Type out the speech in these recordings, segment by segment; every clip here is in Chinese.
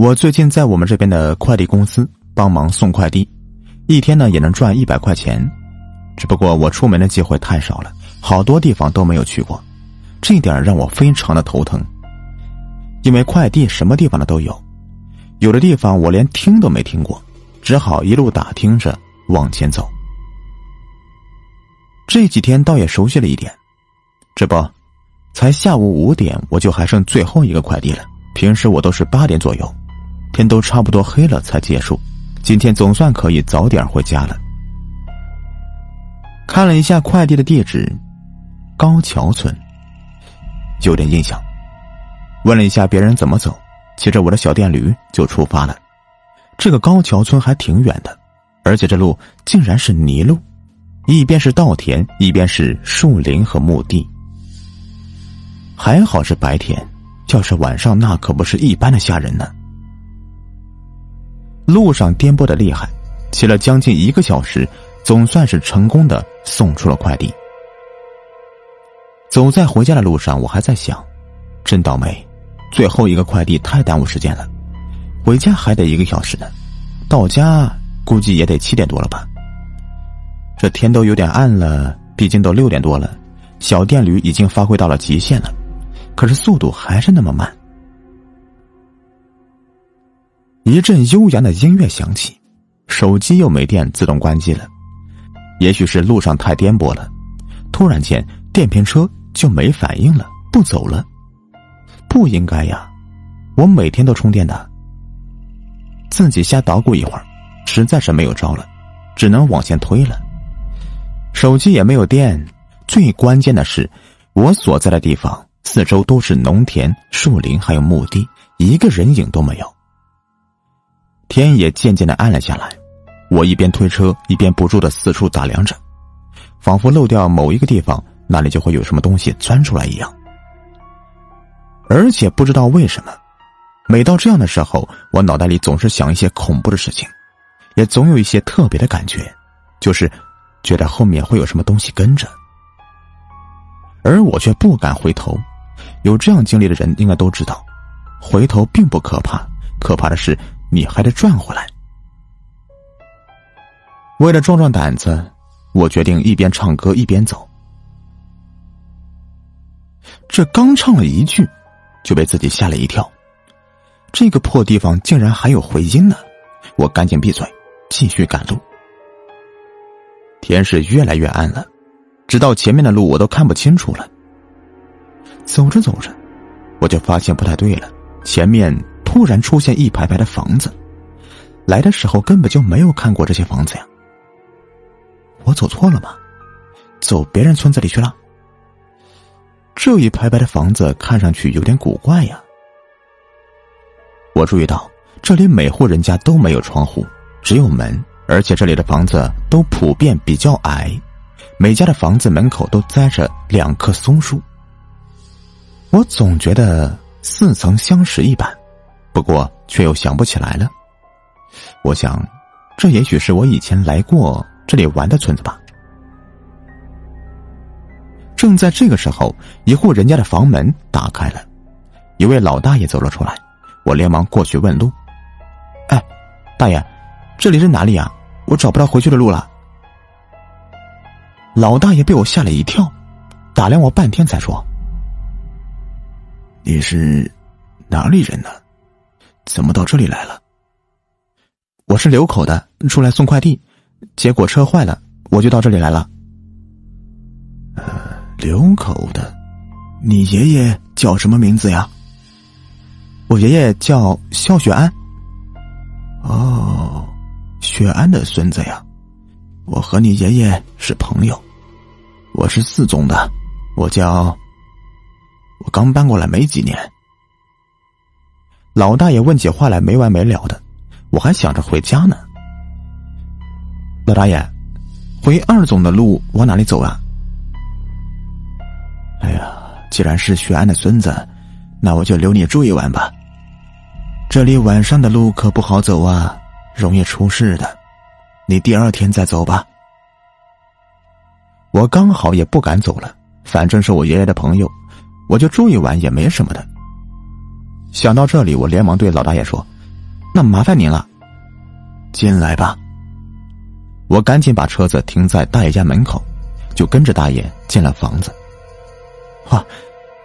我最近在我们这边的快递公司帮忙送快递，一天呢也能赚一百块钱。只不过我出门的机会太少了，好多地方都没有去过，这点让我非常的头疼。因为快递什么地方的都有，有的地方我连听都没听过，只好一路打听着往前走。这几天倒也熟悉了一点，这不，才下午五点，我就还剩最后一个快递了。平时我都是八点左右。天都差不多黑了才结束，今天总算可以早点回家了。看了一下快递的地址，高桥村，有点印象。问了一下别人怎么走，骑着我的小电驴就出发了。这个高桥村还挺远的，而且这路竟然是泥路，一边是稻田，一边是树林和墓地。还好是白天，要是晚上，那可不是一般的吓人呢。路上颠簸的厉害，骑了将近一个小时，总算是成功的送出了快递。走在回家的路上，我还在想，真倒霉，最后一个快递太耽误时间了，回家还得一个小时呢，到家估计也得七点多了吧。这天都有点暗了，毕竟都六点多了，小电驴已经发挥到了极限了，可是速度还是那么慢。一阵悠扬的音乐响起，手机又没电，自动关机了。也许是路上太颠簸了，突然间电瓶车就没反应了，不走了。不应该呀，我每天都充电的。自己瞎捣鼓一会儿，实在是没有招了，只能往前推了。手机也没有电，最关键的是，我所在的地方四周都是农田、树林，还有墓地，一个人影都没有。天也渐渐的暗了下来，我一边推车一边不住的四处打量着，仿佛漏掉某一个地方，那里就会有什么东西钻出来一样。而且不知道为什么，每到这样的时候，我脑袋里总是想一些恐怖的事情，也总有一些特别的感觉，就是觉得后面会有什么东西跟着，而我却不敢回头。有这样经历的人应该都知道，回头并不可怕，可怕的是。你还得转回来。为了壮壮胆子，我决定一边唱歌一边走。这刚唱了一句，就被自己吓了一跳。这个破地方竟然还有回音呢！我赶紧闭嘴，继续赶路。天是越来越暗了，直到前面的路我都看不清楚了。走着走着，我就发现不太对了，前面。突然出现一排排的房子，来的时候根本就没有看过这些房子呀。我走错了吗？走别人村子里去了？这一排排的房子看上去有点古怪呀。我注意到这里每户人家都没有窗户，只有门，而且这里的房子都普遍比较矮，每家的房子门口都栽着两棵松树。我总觉得似曾相识一般。不过，却又想不起来了。我想，这也许是我以前来过这里玩的村子吧。正在这个时候，一户人家的房门打开了，一位老大爷走了出来。我连忙过去问路：“哎，大爷，这里是哪里呀？我找不到回去的路了。”老大爷被我吓了一跳，打量我半天才说：“你是哪里人呢？”怎么到这里来了？我是流口的，出来送快递，结果车坏了，我就到这里来了。呃，流口的，你爷爷叫什么名字呀？我爷爷叫肖雪安。哦，雪安的孙子呀，我和你爷爷是朋友。我是四中的，我叫，我刚搬过来没几年。老大爷问起话来没完没了的，我还想着回家呢。老大爷，回二总的路往哪里走啊？哎呀，既然是徐安的孙子，那我就留你住一晚吧。这里晚上的路可不好走啊，容易出事的。你第二天再走吧。我刚好也不敢走了，反正是我爷爷的朋友，我就住一晚也没什么的。想到这里，我连忙对老大爷说：“那麻烦您了。进来吧。我赶紧把车子停在大爷家门口，就跟着大爷进了房子。哇，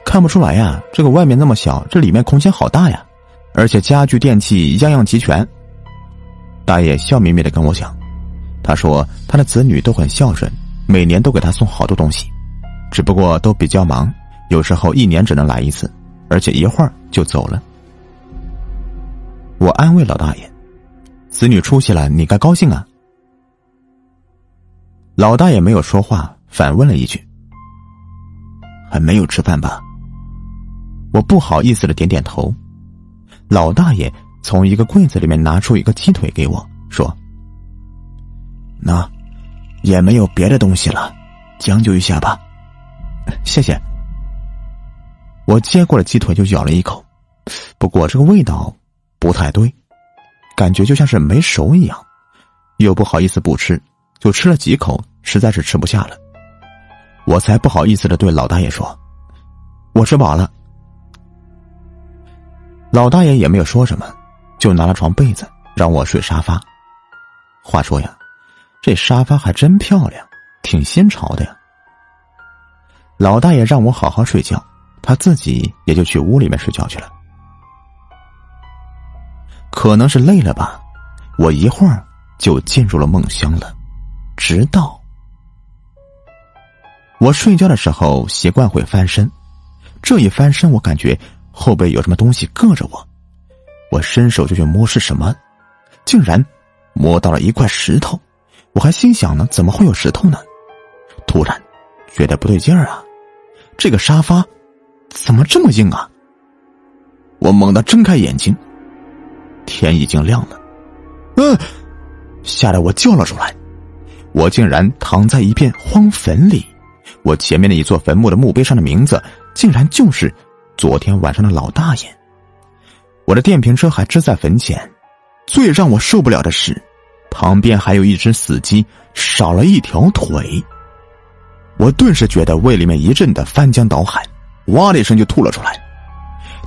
看不出来呀，这个外面那么小，这里面空间好大呀，而且家具电器样样齐全。大爷笑眯眯的跟我讲，他说他的子女都很孝顺，每年都给他送好多东西，只不过都比较忙，有时候一年只能来一次，而且一会儿就走了。我安慰老大爷：“子女出息了，你该高兴啊。”老大爷没有说话，反问了一句：“还没有吃饭吧？”我不好意思的点点头。老大爷。从一个柜子里面拿出一个鸡腿给我，说：“那也没有别的东西了，将就一下吧。”谢谢。我接过了鸡腿，就咬了一口，不过这个味道不太对，感觉就像是没熟一样，又不好意思不吃，就吃了几口，实在是吃不下了。我才不好意思的对老大爷说：“我吃饱了。”老大爷也没有说什么。就拿了床被子让我睡沙发。话说呀，这沙发还真漂亮，挺新潮的呀。老大爷让我好好睡觉，他自己也就去屋里面睡觉去了。可能是累了吧，我一会儿就进入了梦乡了。直到我睡觉的时候，习惯会翻身，这一翻身，我感觉后背有什么东西硌着我。我伸手就去摸是什么，竟然摸到了一块石头。我还心想呢，怎么会有石头呢？突然觉得不对劲儿啊，这个沙发怎么这么硬啊？我猛地睁开眼睛，天已经亮了。嗯，吓得我叫了出来。我竟然躺在一片荒坟里，我前面的一座坟墓的墓碑上的名字，竟然就是昨天晚上的老大爷。我的电瓶车还支在坟前，最让我受不了的是，旁边还有一只死鸡，少了一条腿。我顿时觉得胃里面一阵的翻江倒海，哇的一声就吐了出来，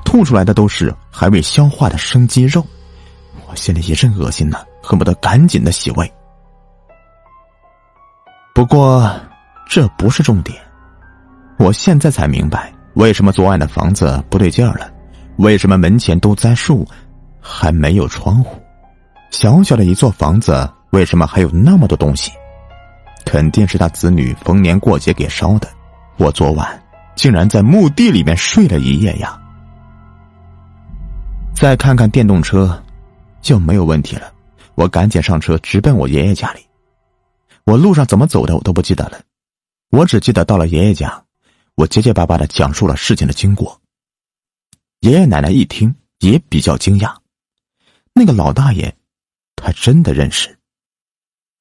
吐出来的都是还未消化的生鸡肉，我心里一阵恶心呢，恨不得赶紧的洗胃。不过这不是重点，我现在才明白为什么昨晚的房子不对劲儿了。为什么门前都栽树，还没有窗户？小小的一座房子，为什么还有那么多东西？肯定是他子女逢年过节给烧的。我昨晚竟然在墓地里面睡了一夜呀！再看看电动车，就没有问题了。我赶紧上车，直奔我爷爷家里。我路上怎么走的，我都不记得了。我只记得到了爷爷家，我结结巴巴的讲述了事情的经过。爷爷奶奶一听也比较惊讶，那个老大爷，他真的认识，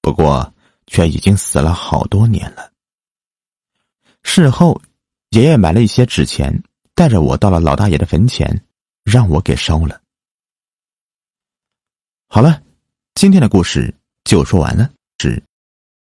不过却已经死了好多年了。事后，爷爷买了一些纸钱，带着我到了老大爷的坟前，让我给烧了。好了，今天的故事就说完了，是。